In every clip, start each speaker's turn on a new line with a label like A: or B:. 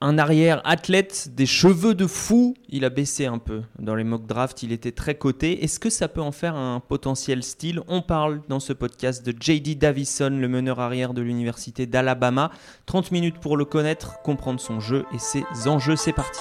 A: un arrière athlète, des cheveux de fou. Il a baissé un peu dans les mock drafts, il était très coté. Est-ce que ça peut en faire un potentiel style? On parle dans ce podcast de JD Davison, le meneur arrière de l'université d'Alabama. 30 minutes pour le connaître, comprendre son jeu et ses enjeux. C'est parti.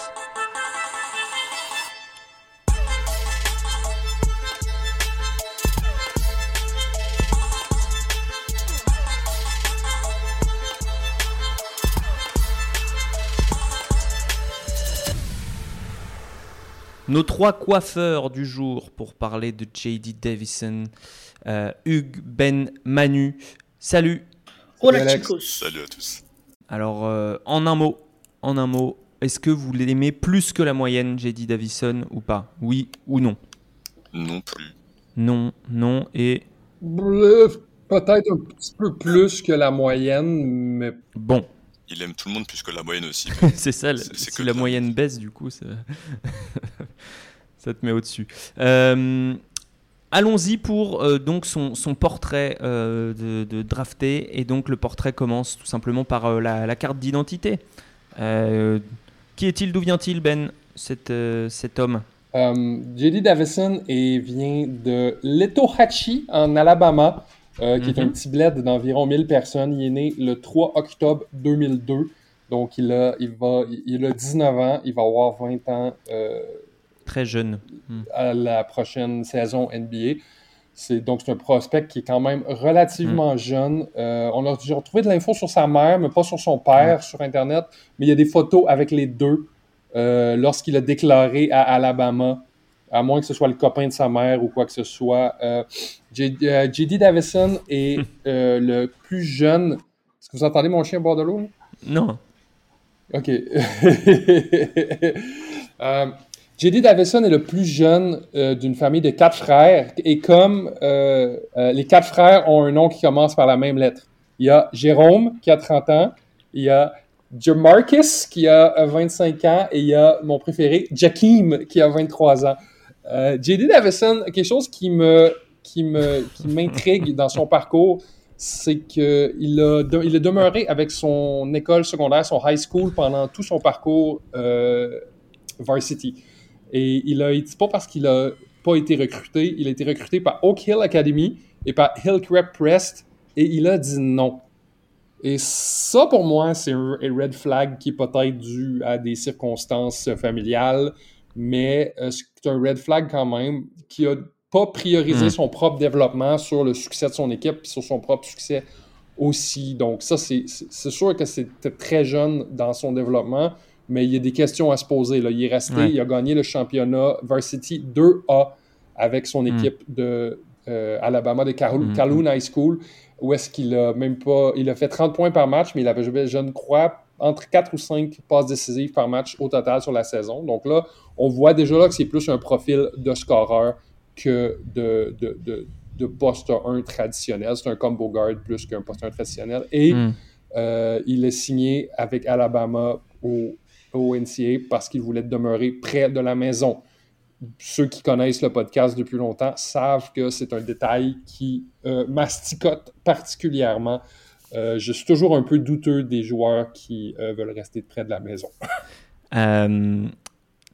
A: Nos trois coiffeurs du jour pour parler de JD Davison, euh, Hugues, Ben, Manu. Salut.
B: Hola chicos.
C: Salut à tous.
A: Alors, euh, en un mot, en un mot, est-ce que vous l'aimez plus que la moyenne, JD Davison, ou pas? Oui ou non?
C: Non plus.
A: Non, non et
B: Peut-être un petit peu plus que la moyenne, mais
A: bon.
C: Il aime tout le monde plus que la moyenne aussi.
A: c'est ça,
C: C'est- c'est
A: si
C: que
A: la moyenne baisse, du coup, ça, ça te met au-dessus. Euh, Allons-y pour euh, donc son, son portrait euh, de, de drafté. Et donc le portrait commence tout simplement par euh, la, la carte d'identité. Qui est-il? D'où vient-il, Ben, cet, cet homme?
B: Euh, JD Davison et vient de Letohatchee, en Alabama, qui est un
A: Mhm.
B: petit bled d'environ 1000 personnes. Il est né le 3 octobre 2002. Donc, il a, il va, il a 19 ans, il va avoir 20 ans
A: Très jeune.
B: à la prochaine saison NBA. C'est donc c'est un prospect qui est quand même relativement
A: Mm.
B: jeune. Euh, on a j'ai retrouvé de l'info sur sa mère, mais pas sur son père sur Internet. Mais il y a des photos avec les deux euh, lorsqu'il a déclaré à Alabama, à moins que ce soit le copain de sa mère ou quoi que ce soit. Euh, J- euh, JD Davison est euh, le plus jeune. Est-ce que vous entendez mon chien boire de l'eau?
A: Non.
B: OK. J.D. Davison est le plus jeune euh, d'une famille de quatre frères. Et comme euh, euh, les quatre frères ont un nom qui commence par la même lettre, il y a Jérôme qui a 30 ans, il y a Jamarcus qui a euh, 25 ans et il y a mon préféré, Jakeem qui a 23 ans. J.D. Davison, quelque chose qui me qui me qui m'intrigue dans son parcours, c'est qu'il a, de- il a demeuré avec son école secondaire, son high school, pendant tout son parcours varsity. Et il a été, pas parce qu'il a pas été recruté, il a été recruté par Oak Hill Academy et par Hillcrest Prest, et il a dit non. Et ça, pour moi, c'est un red flag qui est peut-être dû à des circonstances familiales, mais euh, c'est un red flag quand même qui a pas priorisé
A: Mm.
B: son propre développement sur le succès de son équipe puis sur son propre succès aussi. Donc ça, c'est sûr que c'était très jeune dans son développement, mais il y a des questions à se poser. Là. Il est resté,
A: Ouais.
B: il a gagné le championnat Varsity 2A avec son
A: Mm.
B: équipe de euh, Alabama de Calhoun,
A: Mm.
B: Calhoun High School, où est-ce qu'il a même pas... Il a fait 30 points par match, mais il avait, je, je ne crois, entre 4 ou 5 passes décisives par match au total sur la saison. Donc là, on voit déjà là que c'est plus un profil de scoreur que de, de, de, de poste 1 traditionnel. C'est un combo guard plus qu'un poste 1 traditionnel. Et
A: Hmm.
B: euh, il est signé avec Alabama au, au NCA parce qu'il voulait demeurer près de la maison. Ceux qui connaissent le podcast depuis longtemps savent que c'est un détail qui euh, masticote particulièrement. Euh, je suis toujours un peu douteux des joueurs qui euh, veulent rester près de la maison.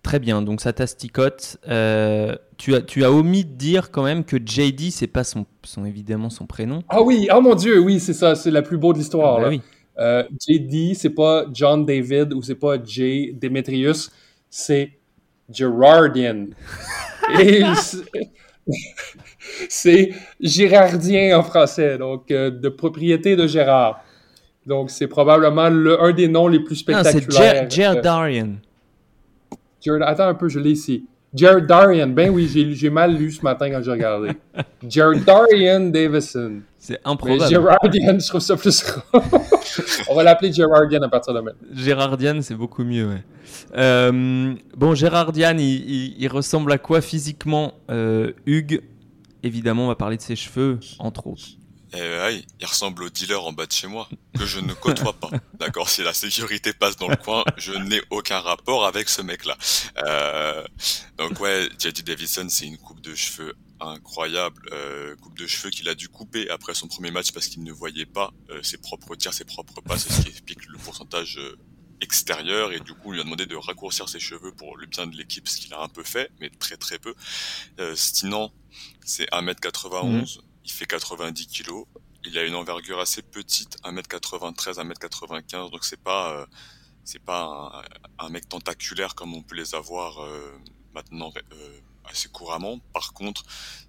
A: Très bien, donc ça t'asticote. Euh, tu, as, tu as omis de dire quand même que JD, c'est pas son, son, évidemment son prénom.
B: Ah oui, oh mon Dieu, oui, c'est ça, c'est la plus beau de l'histoire.
A: Bah
B: là.
A: oui.
B: Euh, JD, c'est pas John David ou c'est pas J. Demetrius, c'est Gerardian. C'est- c'est Gérardien en français, donc euh, de propriété de Gérard. Donc c'est probablement le, un des noms les plus
A: Non, c'est
B: spectaculaires.
A: Jer-
B: Euh,
A: Jerdarian.
B: Jared- attends un peu, je l'ai ici. Jared Darian, ben oui, j'ai j'ai mal lu ce matin quand j'ai regardé. Jared Darian Davison.
A: C'est improbable.
B: Gerardian, je trouve ça plus On va l'appeler Gerardian à partir de maintenant.
A: Gérardian, c'est beaucoup mieux. ouais. Euh, bon, Gérardian, il, il- il ressemble à quoi physiquement euh, Hugues, évidemment, on va parler de ses cheveux, entre autres.
C: Ouais, il ressemble au dealer en bas de chez moi, que je ne côtoie pas. D'accord, si la sécurité passe dans le coin, je n'ai aucun rapport avec ce mec-là. Euh, donc ouais, JD Davison, c'est une coupe de cheveux incroyable, euh, coupe de cheveux qu'il a dû couper après son premier match parce qu'il ne voyait pas euh, ses propres tirs, ses propres passes, ce qui explique le pourcentage euh, extérieur et du coup, on lui a demandé de raccourcir ses cheveux pour le bien de l'équipe, ce qu'il a un peu fait, mais très très peu. Euh, Stinan, c'est 1m91, mmh. il fait 90 kg. Il a une envergure assez petite, 1m93, 1m95, donc c'est pas euh, c'est pas un, mec tentaculaire comme on peut les avoir euh, maintenant euh, assez couramment. Par contre,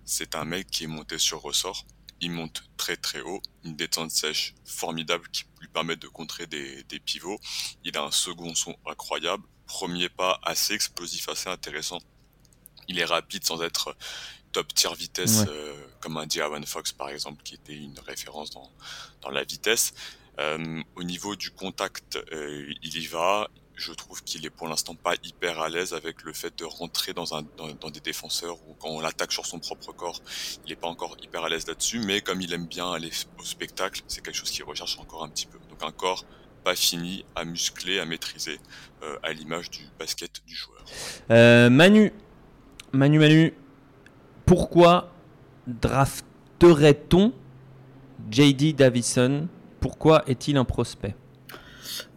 C: c'est un mec qui est monté sur ressort. Il monte très très haut, une détente sèche formidable qui lui permet de contrer des, des pivots. Il a un second son incroyable, premier pas assez explosif, assez intéressant. Il est rapide sans être top tier vitesse, euh, comme un Diawan Fox par exemple, qui était une référence dans, dans la vitesse. Euh, au niveau du contact, euh, il y va. Je trouve qu'il est pour l'instant pas hyper à l'aise avec le fait de rentrer dans, un, dans, des défenseurs ou quand on l'attaque sur son propre corps, il est pas encore hyper à l'aise là-dessus. Mais comme il aime bien aller au spectacle, c'est quelque chose qu'il recherche encore un petit peu. Donc un corps pas fini, à muscler, à maîtriser, à l'image du basket du joueur.
A: Manu, Manu, Manu, pourquoi drafterait-on JD Davison? Pourquoi est-il un prospect?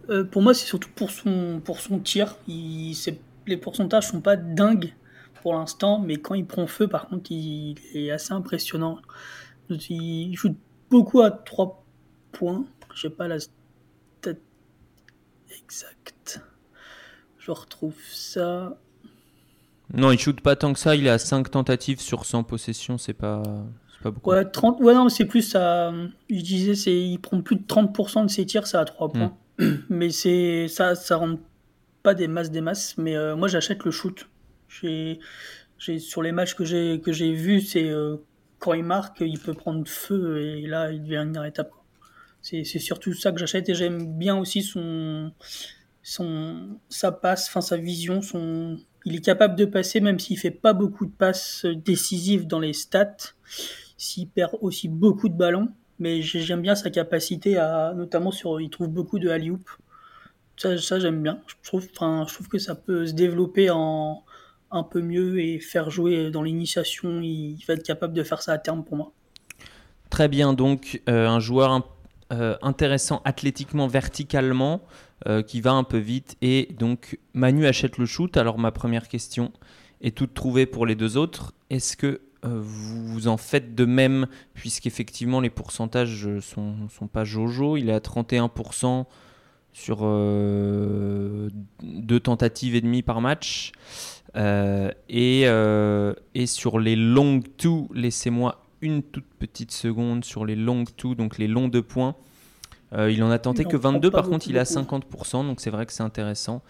D: Euh, Pour moi, c'est surtout pour son, pour son tir. les pourcentages sont pas dingues pour l'instant, mais quand il prend feu, par contre, il, est assez impressionnant. Il joue beaucoup à 3 points. Je n'ai pas la stat exacte. Je retrouve ça.
A: Non, il shoot pas tant que ça. Il est à 5 tentatives sur 100 possessions. C'est pas, pas beaucoup.
D: Ouais, 30... ouais non, c'est plus ça. Je disais, il prend plus de 30% de ses tirs, ça à 3 points. Hmm. Mais c'est ça, ça rend pas des masses, des masses. Mais euh, moi, j'achète le shoot. J'ai... J'ai... Sur les matchs que j'ai, que j'ai vus, c'est euh, quand il marque, il peut prendre feu et là, il devient inarrêtable. C'est, c'est surtout ça que j'achète et j'aime bien aussi son, son, sa passe, enfin sa vision, son, il est capable de passer même s'il fait pas beaucoup de passes décisives dans les stats, s'il perd aussi beaucoup de ballons. Mais j'aime bien sa capacité à, notamment sur, il trouve beaucoup de alley Ça, ça j'aime bien. Je trouve, enfin, je trouve que ça peut se développer en un peu mieux et faire jouer dans l'initiation. Il va être capable de faire ça à terme pour moi.
A: Très bien, donc euh, un joueur euh, intéressant athlétiquement, verticalement. Euh, qui va un peu vite. Et donc, Manu achète le shoot. Alors, ma première question est toute trouvée pour les deux autres. Est-ce que vous en faites de même, puisqu'effectivement, les pourcentages sont, sont pas jojo Il est à 31% sur euh, deux tentatives et demie par match. et, et, sur les long two, laissez-moi une toute petite seconde sur les long two, donc les longs deux points. Euh, il en a tenté que 22, par contre il est à 50%, donc c'est vrai que c'est intéressant.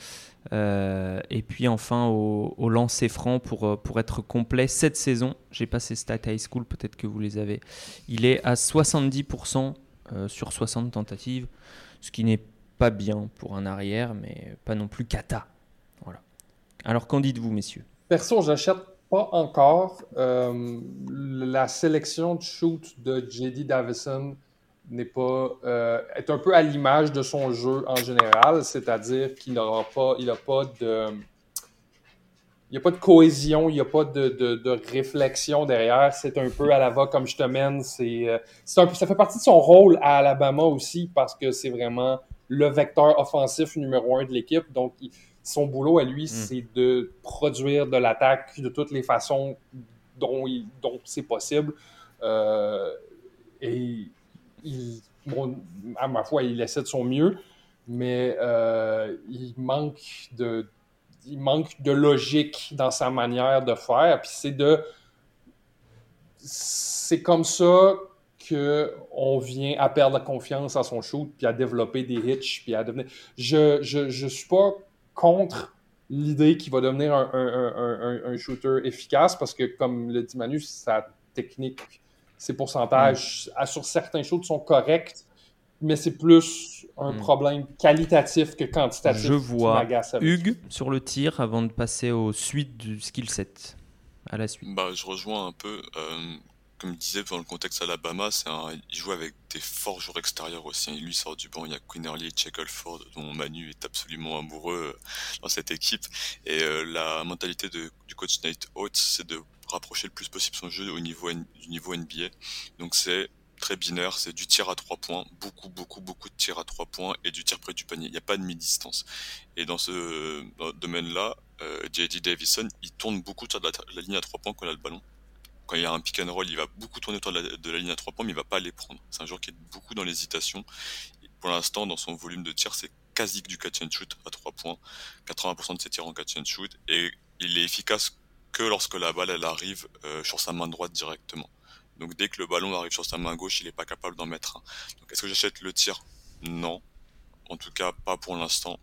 A: Euh, et puis enfin au, au lancer franc pour, euh, pour être complet cette saison, j'ai pas ses stats high school, peut-être que vous les avez. Il est à 70% sur 60 tentatives, ce qui n'est pas bien pour un arrière, mais pas non plus cata. Voilà. Alors qu'en dites-vous, messieurs?
B: Perso, j'achète pas encore la sélection de shoot de JD Davison n'est pas euh, est un peu à l'image de son jeu en général, c'est-à-dire qu'il n'aura pas, il a pas de il n'y a pas de cohésion, il n'y a pas de, de, réflexion derrière. C'est un peu à la va comme je te mène. C'est, euh, c'est un ça fait partie de son rôle à Alabama aussi parce que c'est vraiment le vecteur offensif numéro un de l'équipe. Donc, son boulot à lui, hmm. c'est de produire de l'attaque de toutes les façons dont, il, dont c'est possible. Euh, et à ma foi, il essaie de son mieux, mais euh, il manque de logique dans sa manière de faire. Puis c'est de c'est comme ça que on vient à perdre confiance à son shoot, puis à développer des hitches, puis à devenir. Je, je, suis pas contre l'idée qu'il va devenir un, un, un, shooter efficace parce que, comme le dit Manu, sa technique ses pourcentages mm. sur certains choses sont corrects, mais c'est plus un mm. problème qualitatif que quantitatif.
A: Je vois Hugues sur le tir avant de passer aux suites du skill set. À la suite.
C: Bah, je rejoins un peu. Euh, comme je disais, dans le contexte Alabama, c'est il joue avec des forts joueurs extérieurs aussi. Il lui sort du banc. Il y a Quinnerly et Shackleford, dont Manu est absolument amoureux euh, dans cette équipe. Et euh, la mentalité de, du coach Nate Oates, c'est de rapprocher le plus possible son jeu au niveau du niveau NBA. Donc c'est très binaire, c'est du tir à trois points, beaucoup, beaucoup, beaucoup de tir à trois points et du tir près du panier. Il n'y a pas de mi-distance. Et dans ce domaine-là, euh, J.D. Davison, il tourne beaucoup sur la, ligne à trois points quand il a le ballon. Quand il y a un pick and roll, il va beaucoup tourner autour de la, ligne à trois points, mais il va pas les prendre. C'est un joueur qui est beaucoup dans l'hésitation. Pour l'instant, dans son volume de tir, c'est quasi que du catch and shoot à trois points. 80% de ses tirs en catch and shoot. Et il est efficace que lorsque la balle elle arrive euh, sur sa main droite directement. Donc dès que le ballon arrive sur sa main gauche, il n'est pas capable d'en mettre un. Est-ce que j'achète le tir? Non. En tout cas, pas pour l'instant.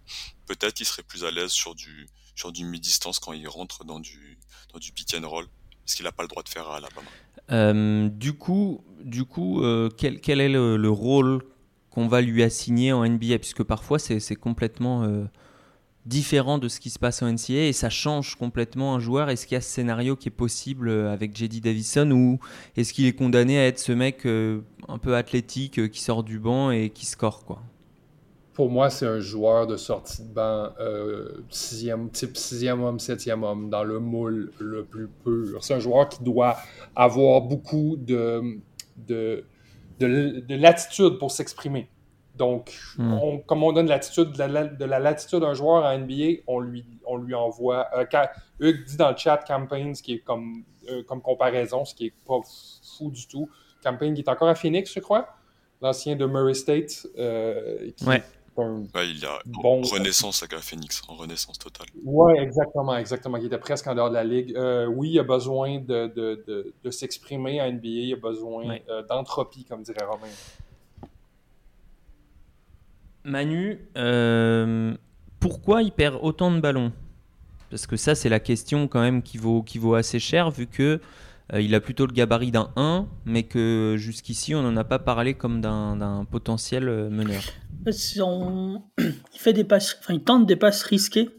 C: Peut-être qu'il serait plus à l'aise sur du sur du mi-distance quand il rentre dans du dans du pick and roll, ce qu'il n'a pas le droit de faire à Alabama.
A: Euh, du coup, du coup, euh, quel, quel, est le, rôle qu'on va lui assigner en NBA Puisque parfois c'est complètement euh, différent de ce qui se passe en NCA et ça change complètement un joueur. Est-ce qu'il y a ce scénario qui est possible euh, avec JD Davison ou est-ce qu'il est condamné à être ce mec euh, un peu athlétique euh, qui sort du banc et qui score quoi?
B: Pour moi, c'est un joueur de sortie de banc sixième, type sixième homme, septième homme, dans le moule le plus pur. C'est un joueur qui doit avoir beaucoup de, de latitude pour s'exprimer. Donc, hmm. comme on donne l'attitude, de, la, de la latitude d'un joueur à NBA, on lui, on lui envoie. Euh, Hugues dit dans le chat Campaign, ce qui est comme, euh, comme comparaison, ce qui est pas fou du tout. Campaign qui est encore à Phoenix, je crois, l'ancien de Murray State.
A: Euh, ouais.
C: il y a bon... renaissance avec Phoenix, en renaissance totale.
B: Oui, exactement, exactement. Il était presque en dehors de la ligue. Euh, oui, il a besoin de, de, de, s'exprimer à NBA, il a besoin d'entropie, comme dirait Romain.
A: Manu, euh, pourquoi il perd autant de ballons? Parce que ça, c'est la question quand même qui vaut, assez cher, vu que euh, il a plutôt le gabarit d'un 1, mais que jusqu'ici, on n'en a pas parlé comme d'un potentiel euh, meneur.
D: Il fait des passes, enfin, il tente des passes risquées.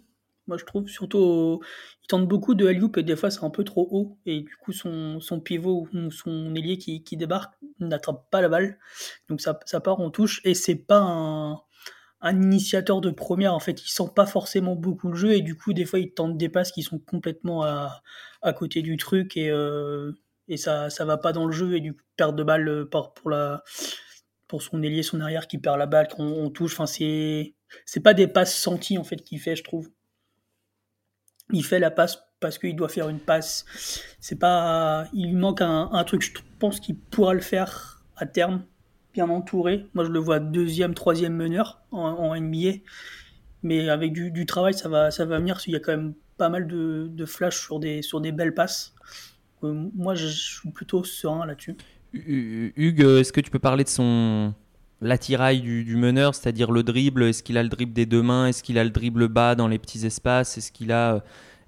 D: Moi, je trouve surtout, il tente beaucoup de alley et des fois c'est un peu trop haut et du coup son, pivot ou son ailier qui, qui débarque n'attrape pas la balle, donc ça, ça part en touche et c'est pas un, un initiateur de première, en fait, il sent pas forcément beaucoup le jeu et du coup, des fois, il tente des passes qui sont complètement à, à côté du truc et, euh, et ça, ça va pas dans le jeu et du coup, perte de balle euh, pour, la, pour son ailier, son arrière qui perd la balle quand on, touche. Enfin, c'est, c'est pas des passes senties en fait qu'il fait, je trouve. Il fait la passe parce qu'il doit faire une passe. C'est pas, il manque un, un truc. Je pense qu'il pourra le faire à terme bien entouré. Moi, je le vois deuxième, troisième meneur en, NBA. Mais avec du, travail, ça va, ça va venir. Il y a quand même pas mal de, de flash sur des, sur des belles passes. Euh, moi, je, suis plutôt serein là-dessus.
A: Hugues, est-ce que tu peux parler de son l'attirail du, meneur, c'est-à-dire le dribble? Est-ce qu'il a le dribble des deux mains? Est-ce qu'il a le dribble bas dans les petits espaces? Est-ce qu'il a euh,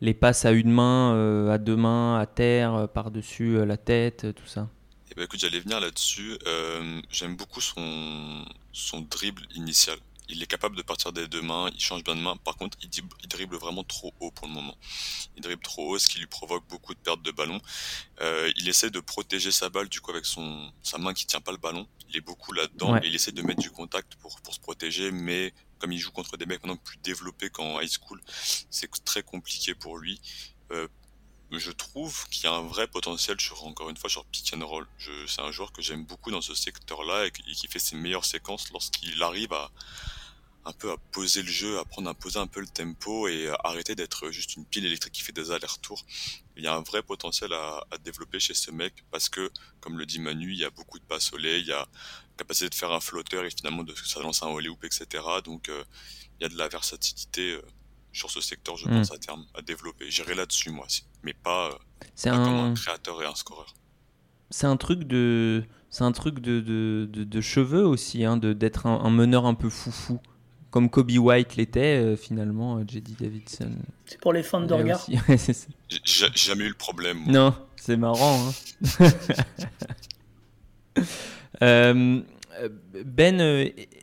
A: les passes à une main, euh, à deux mains, à terre, par-dessus la tête, tout ça?
C: Bah, écoute, j'allais venir là-dessus. Euh, j'aime beaucoup son, son dribble initial. Il est capable de partir des deux mains, il change bien de main. Par contre, il, il dribble vraiment trop haut pour le moment. Il dribble trop haut, ce qui lui provoque beaucoup de pertes de ballon. Euh, il essaie de protéger sa balle du coup avec son sa main qui tient pas le ballon. Il est beaucoup là-dedans et il essaie de mettre du contact pour pour se protéger, mais comme il joue contre des mecs maintenant plus développés qu'en high school, c'est très compliqué pour lui. Euh, je trouve qu'il y a un vrai potentiel sur, encore une fois, sur pick and roll. C'est un joueur que j'aime beaucoup dans ce secteur-là et, qui fait ses meilleures séquences lorsqu'il arrive à un peu à poser le jeu, à prendre à poser un peu le tempo et à arrêter d'être juste une pile électrique qui fait des allers-retours. Il y a un vrai potentiel à, développer chez ce mec parce que, comme le dit Manu, il y a beaucoup de passes au lait, il y a capacité de faire un flotteur et finalement de ça lance un holy hoop, etc. Donc euh, il y a de la versatilité. Euh, sur ce secteur, je hmm. pense, à terme, à développer. J'irai là-dessus, moi, mais pas, euh, un... comme un créateur et un scoreur.
A: C'est un truc de, c'est un truc de, de, de, cheveux aussi, hein, d'être un, un, meneur un peu foufou, comme Kobe White l'était euh, finalement, euh, J.D. Davidson.
D: C'est pour les fans de regard.
C: J'ai jamais eu le problème.
A: Non, c'est marrant. Hein. ben,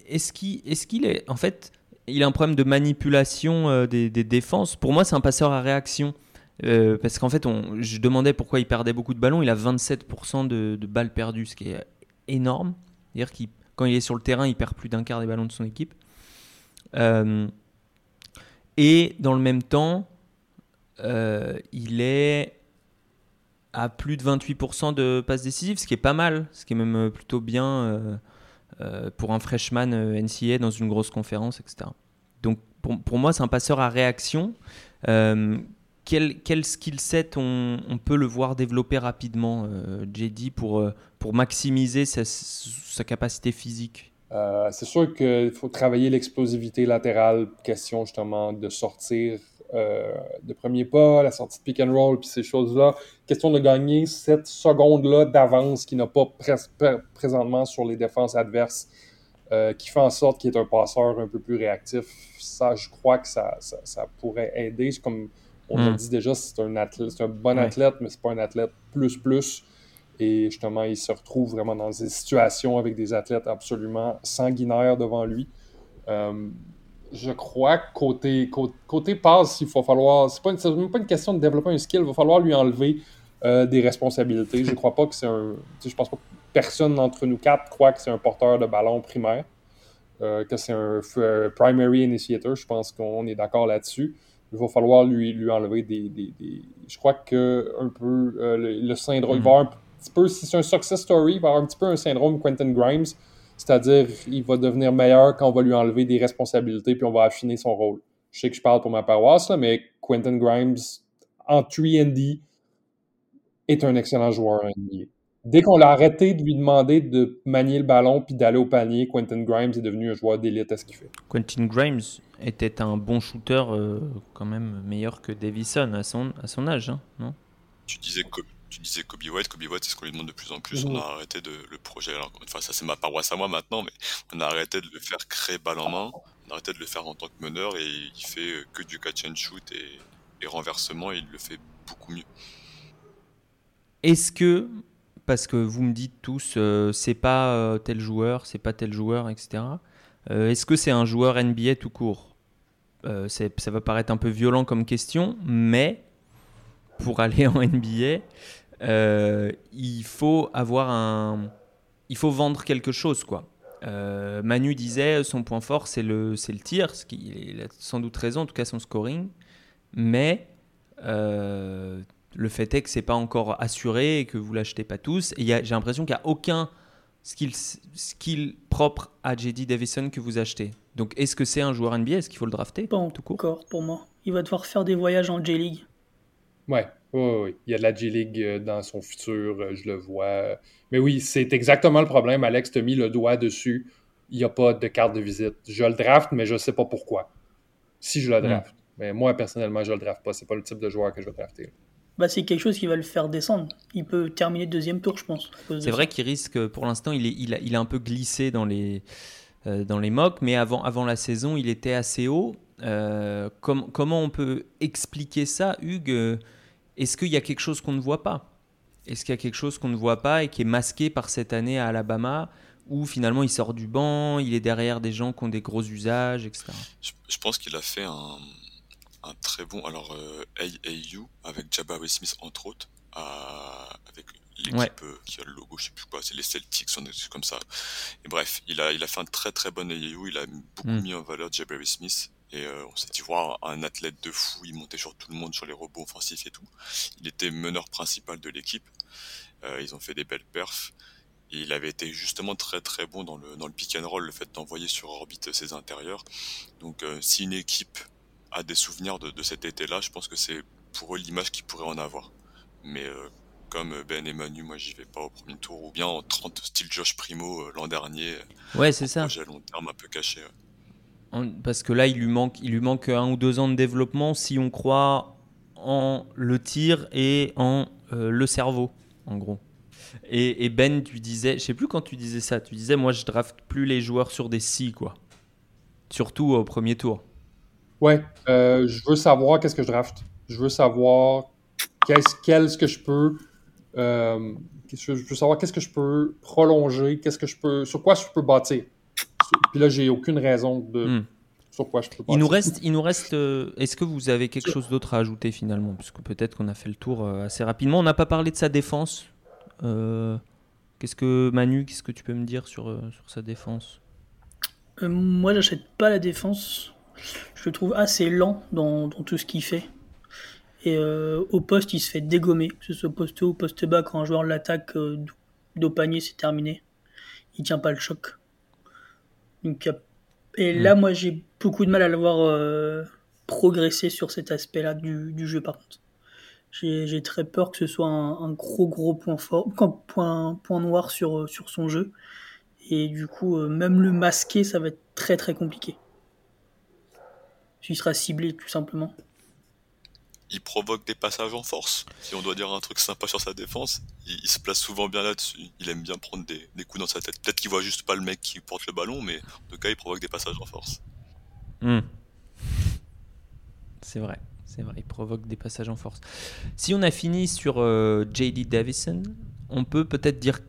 A: est-ce qu'il est, qu'il est, en fait, il a un problème de manipulation euh, des, défenses. Pour moi, c'est un passeur à réaction. Euh, parce qu'en fait, je demandais pourquoi il perdait beaucoup de ballons. Il a 27% de, balles perdues, ce qui est énorme. C'est-à-dire qu'il quand il est sur le terrain, il perd plus d'un quart des ballons de son équipe. Euh, et dans le même temps, il est à plus de 28% de passes décisives, ce qui est pas mal, ce qui est même plutôt bien pour un freshman NCA dans une grosse conférence, etc. Donc pour, pour moi, c'est un passeur à réaction quel, quel skill set on, peut le voir développer rapidement, euh, JD, pour, euh, pour maximiser sa, capacité physique?
B: Euh, C'est sûr qu'il faut travailler l'explosivité latérale, question justement de sortir de premier pas, la sortie de pick and roll, puis ces choses-là. Question de gagner cette seconde-là d'avance qui n'a pas présentement sur les défenses adverses. qui fait en sorte qu'il est un passeur un peu plus réactif. Ça, je crois que ça, ça, ça pourrait aider. Comme on a hmm. dit déjà, c'est un athlète, un bon athlète, mais c'est pas un athlète plus plus. Et justement, il se retrouve vraiment dans des situations avec des athlètes absolument sanguinaires devant lui. Euh, je crois que côté, côté, passe, il faut falloir. C'est pas même pas une question de développer un skill, il va falloir lui enlever euh, des responsabilités. Je crois pas que c'est un. Je pense pas que personne d'entre nous quatre croit que c'est un porteur de ballon primaire, euh, que c'est un primary initiator. Je pense qu'on est d'accord là-dessus il va falloir lui, lui enlever des, Je crois que un peu euh, le, syndrome. Il va avoir un petit peu, si c'est un success story, il va avoir un petit peu un syndrome Quentin Grimes. C'est-à-dire, il va devenir meilleur quand on va lui enlever des responsabilités puis on va affiner son rôle. Je sais que je parle pour ma paroisse, mais Quentin Grimes, en 3D, est un excellent joueur en NBA. Dès qu'on l'a arrêté de lui demander de manier le ballon puis d'aller au panier, Quentin Grimes est devenu un joueur d'élite à ce qu'il fait.
A: Quentin Grimes était un bon shooter, euh, quand même meilleur que Davison à son, à son âge, hein, non?
C: Tu disais, tu disais Kobe White, Kobe White, c'est ce qu'on lui demande de plus en plus. On a arrêté de le projet. Alors, enfin, ça c'est ma paroisse à moi maintenant, mais on a arrêté de le faire créer balle en main. On a arrêté de le faire en tant que meneur et il fait euh, que du catch and shoot et, et renversement, il le fait beaucoup mieux.
A: Est-ce que parce que vous me dites tous, euh, c'est pas euh, tel joueur, c'est pas tel joueur, etc. Euh, est-ce que c'est un joueur NBA tout court? Ça va paraître un peu violent comme question, mais pour aller en NBA, il faut avoir un, il faut vendre quelque chose, quoi. Manu disait son point fort c'est le, le tir, ce qui il a sans doute raison, en tout cas son scoring, mais le fait est que c'est pas encore assuré et que vous l'achetez pas tous. Et j'ai l'impression qu'il n'y a aucun skill, skill propre à JD Davison que vous achetez. Donc est-ce que c'est un joueur NBA Est-ce qu'il faut le drafter?
D: Pas encore pour moi. Il va devoir faire des voyages en J-League.
B: Ouais, oui, Il y a de la J-League euh, dans son futur, euh, je le vois. Mais oui, c'est exactement le problème. Alex t'a mis le doigt dessus. Il n'y a pas de carte de visite. Je le draft, mais je ne sais pas pourquoi. Si je le draft. Mais moi, personnellement, je le draft pas. C'est pas le type de joueur que je vais drafter
D: bah, c'est quelque chose qui va le faire descendre. Il peut terminer deuxième tour, je pense.
A: C'est vrai qu'il risque, pour l'instant, il, est, il, a, il a un peu glissé dans les, euh, dans les mocks, mais avant, avant la saison, il était assez haut. Euh, comment on peut expliquer ça, Hugues? Est-ce qu'il y a quelque chose qu'on ne voit pas? Est-ce qu'il y a quelque chose qu'on ne voit pas et qui est masqué par cette année à Alabama où finalement il sort du banc, il est derrière des gens qui ont des gros usages, etc.
C: je pense qu'il a fait un, un très bon. Alors, euh, AAU avec Jabari Smith entre autres, avec l'équipe euh, qui a le logo, je sais plus quoi, c'est les Celtics, on est comme ça. Et bref, il a, il a fait un très très bon AAU, il a beaucoup mm. mis en valeur Jabari Smith. Et euh, on s'est dit voir un athlète de fou, il montait sur tout le monde, sur les robots offensifs et tout. Il était meneur principal de l'équipe. ils ont fait des belles perfs. Et il avait été justement très très bon dans le, dans le pick and roll, le fait d'envoyer sur orbite ses intérieurs. Donc si une équipe a des souvenirs de, cet été-là, je pense que c'est pour eux l'image qu'ils pourraient en avoir. Mais euh, comme Ben et Manu, moi j'y vais pas au premier tour, ou bien en 30 style Josh Primo euh, l'an dernier.
A: Ouais, c'est ça.
C: Projet long terme un peu caché.
A: Parce que là, il lui, manque, il lui manque un ou deux ans de développement si on croit en le tir et en euh, le cerveau, en gros. Et, Ben, tu disais, je sais plus quand tu disais ça, tu disais, moi je draft plus les joueurs sur des si, quoi. Surtout au premier tour.
B: Ouais, euh, je veux savoir qu'est-ce que je draft. Je veux savoir qu'est-ce que je peux. Euh, je veux savoir qu'est-ce que je peux prolonger, qu'est-ce que je peux, sur quoi je peux bâtir. Puis là, j'ai aucune raison de hmm. sur quoi je peux.
A: Il nous reste, il nous reste. Euh, est-ce que vous avez quelque chose d'autre à ajouter finalement, puisque peut-être qu'on a fait le tour assez rapidement. On n'a pas parlé de sa défense. qu'est-ce que Manu, qu'est-ce que tu peux me dire sur, sur sa défense?
D: Moi, j'achète pas la défense je le trouve assez lent dans, tout ce qu'il fait. Et au poste, il se fait dégommer, que ce soit poste haut ou poste bas, quand un joueur l'attaque dos panier, c'est terminé. Il tient pas le choc. Et là, hmm. moi, j'ai beaucoup de mal à le voir progresser sur cet aspect-là du, jeu, par contre. J'ai très peur que ce soit un, gros, gros point, fort, point, point noir sur, sur son jeu. Et du coup, même le masquer, ça va être très, très compliqué. Il sera ciblé, tout simplement
C: il provoque des passages en force. Si on doit dire un truc sympa sur sa défense, il, se place souvent bien là-dessus. Il aime bien prendre des, coups dans sa tête. Peut-être qu'il voit juste pas le mec qui porte le ballon, mais en tout cas, il provoque des passages en force.
A: Hmm. C'est vrai, c'est vrai, il provoque des passages en force. Si on a fini sur euh, JD Davison, on peut peut-être dire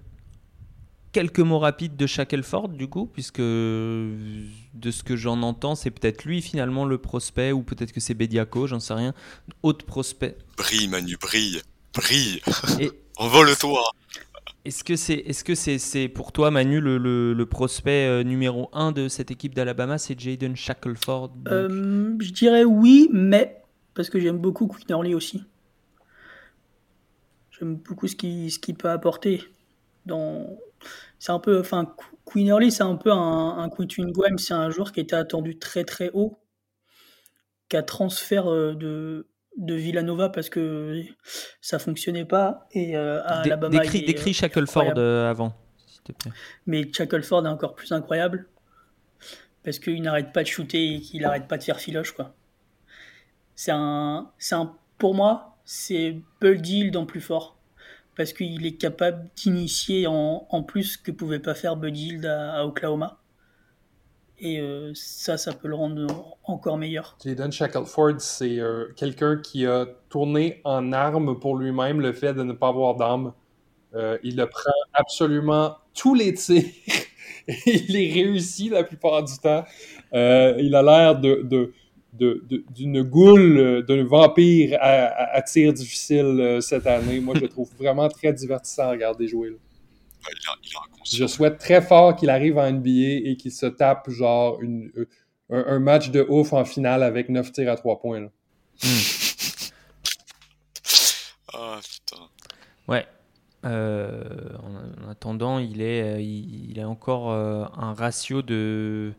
A: quelques mots rapides de Shackelford, du coup, puisque de ce que j'en entends, c'est peut-être lui finalement le prospect, ou peut-être que c'est Bediaco, j'en sais rien. Autre prospect.
C: Brille, Manu, brille, brille. Et... Envole-toi.
A: Est-ce que c'est est -ce c'est c'est pour toi, Manu, le, le, prospect euh, numéro 1 de cette équipe d'Alabama C'est Jaden Shackelford
D: euh, Je dirais oui, mais parce que j'aime beaucoup Queen aussi. J'aime beaucoup ce qu'il ce peut apporter dans, c'est un peu, enfin, Queen Early, c'est un peu un, un Guam, c'est un joueur qui était attendu très très haut, qui a transfert euh, de, de Villanova parce que ça fonctionnait pas et euh, à Alabama.
A: Décris, décris Shackleford euh, avant, s'il te plaît.
D: Mais Shackleford est encore plus incroyable parce qu'il n'arrête pas de shooter et qu'il n'arrête pas de faire filoche quoi. C'est un, c'est un, pour moi, c'est Bull dans plus fort parce qu'il est capable d'initier en, en, plus que pouvait pas faire Buddy Hield à, Oklahoma. Et euh, ça, ça peut le rendre encore meilleur.
B: Jaden Shackelford, c'est euh, quelqu'un qui a tourné en arme pour lui-même le fait de ne pas avoir d'arme. Euh, il le prend absolument tous les tirs. il les réussit la plupart du temps. il a l'air de d'une goule, euh, d'un vampire à, tir difficile euh, cette année. Moi, je le trouve vraiment très divertissant à regarder jouer. je souhaite très fort qu'il arrive en NBA et qu'il se tape genre une, euh, un, match de ouf en finale avec 9 tirs à 3 points. Hmm.
C: Ah, putain.
A: Ouais. en, attendant, il est, il, a encore un ratio de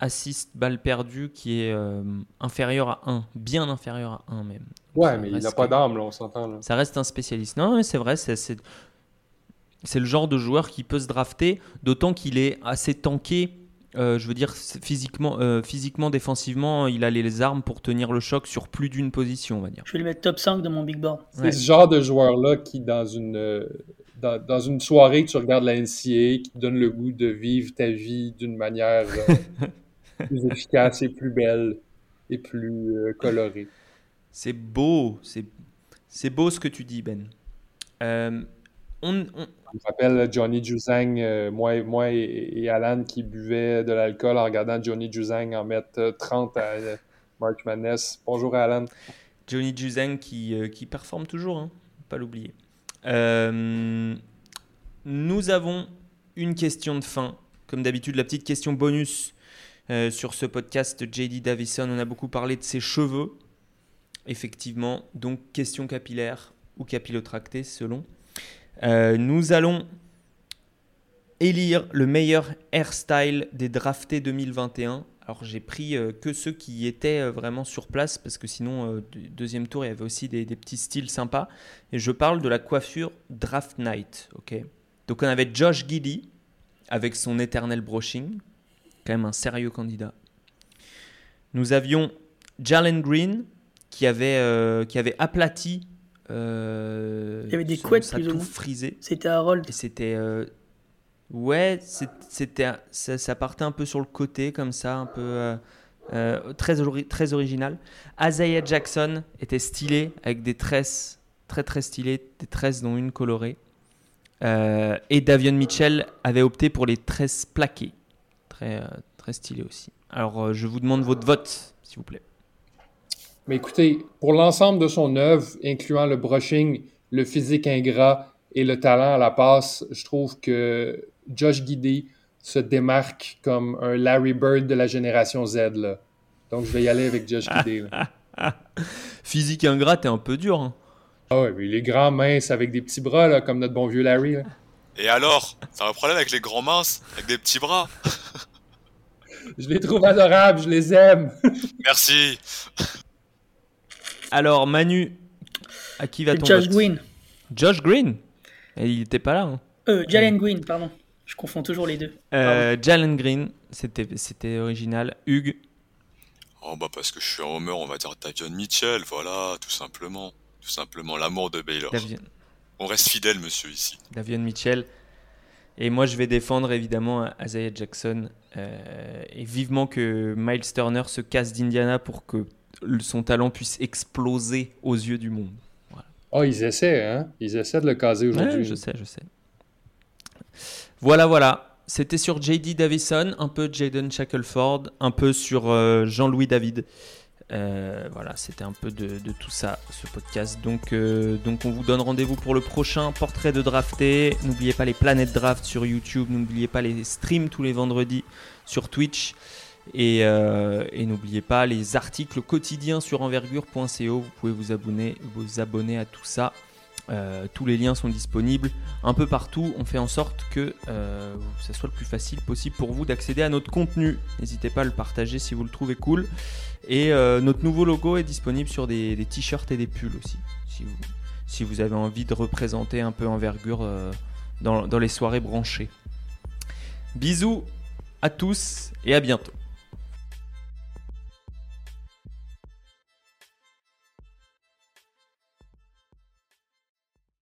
A: assist balle perdue qui est euh, inférieur à 1, bien inférieur à 1 même.
B: Ouais, mais il n'a pas d'arme, là, on s'entend.
A: Ça reste un spécialiste. Non, c'est vrai, c'est, c'est le genre de joueur qui peut se drafter, d'autant qu'il est assez tanké. Euh, je veux dire, physiquement, euh, physiquement, défensivement, il a les armes pour tenir le choc sur plus d'une position, on va dire.
D: Je vais le mettre top 5 de mon big board.
B: C'est ce genre de joueur-là qui, dans une, dans, dans, une soirée, tu regardes la NCA, qui te donne le goût de vivre ta vie d'une manière plus efficace et plus belle et plus euh, colorée.
A: C'est beau, c'est beau ce que tu dis, Ben. Euh, on, on...
B: Je me rappelle Johnny Juzang, euh, moi, moi et, Alan qui buvaient de l'alcool en regardant Johnny Juzang en mettre 30 à March Madness. Bonjour Alan.
A: Johnny Juzang qui, qui performe toujours, hein, pas l'oublier. nous avons une question de fin. Comme d'habitude, la petite question bonus euh, sur ce podcast JD Davison. On a beaucoup parlé de ses cheveux, effectivement. Donc, question capillaire ou capillotractée, selon. Euh, nous allons élire le meilleur hairstyle des draftés 2021. Alors j'ai pris euh, que ceux qui étaient vraiment sur place parce que sinon deuxième tour il y avait aussi des, des, petits styles sympas. Et je parle de la coiffure draft night. Ok? Donc on avait Josh Giddy avec son éternel brushing quand même un sérieux candidat. Nous avions Jalen Green qui avait, euh, qui avait aplati.
D: Euh, Il y avait des couettes
A: plus tout frisé.
D: C'était Harold.
A: Et c'était. Euh, ouais, c'était, ça, ça, partait un peu sur le côté, comme ça, un peu. très, très original. Isaiah Jackson était stylé avec des tresses très très stylées, des tresses dont une colorée. et Davion Mitchell avait opté pour les tresses plaquées très, euh, très stylé aussi. Alors, euh, je vous demande votre vote, s'il vous plaît.
B: Mais écoutez, pour l'ensemble de son œuvre, incluant le brushing, le physique ingrat et le talent à la passe, je trouve que Josh Gidey se démarque comme un Larry Bird de la génération Z. Là. Donc, je vais y aller avec Josh Gidey.
A: Physique ingrat, t'es un peu dur. Hein.
B: Ah ouais, mais les grands minces avec des petits bras, là, comme notre bon vieux Larry.
C: Et alors C'est un problème avec les grands minces, avec des petits bras
B: Je les trouve adorables, je les aime.
C: Merci.
A: Alors, Manu, à qui va ton
D: Josh
A: vote
D: Green.
A: Josh Green Et Il était pas là. Hein.
D: Euh, Jalen Green, pardon. Je confonds toujours les deux.
A: Euh, Jalen Green, c'était c'était original. Hugues,
C: Oh bah parce que je suis un homer, on va dire Davion Mitchell, voilà, tout simplement. Tout simplement, l'amour de Baylor.
A: Davion,
C: On reste fidèle, monsieur, ici.
A: Davion Mitchell. Et moi, je vais défendre évidemment Isaiah Jackson. euh, et vivement que Miles Turner se casse d'Indiana pour que son talent puisse exploser aux yeux du monde.
B: Oh, ils essaient, hein? Ils essaient de le caser aujourd'hui.
A: Ouais, je sais, je sais. Voilà, voilà. C'était sur JD Davison, un peu Jaden Shackelford, un peu sur euh, Jean-Louis David. Euh, voilà, c'était un peu de, tout ça, ce podcast. Donc, euh, donc on vous donne rendez-vous pour le prochain portrait de drafté. N'oubliez pas les planètes draft sur YouTube. N'oubliez pas les streams tous les vendredis sur Twitch. Et, euh, n'oubliez pas les articles quotidiens sur envergure.co. Vous pouvez vous abonner, vous abonner à tout ça. Tous les liens sont disponibles un peu partout. On fait en sorte que ça soit le plus facile possible pour vous d'accéder à notre contenu. N'hésitez pas à le partager si vous le trouvez cool. Et euh, notre nouveau logo est disponible sur des, t-shirts et des pulls aussi. Si vous, avez envie de représenter un peu envergure euh, dans les soirées branchées. Bisous à tous et à bientôt.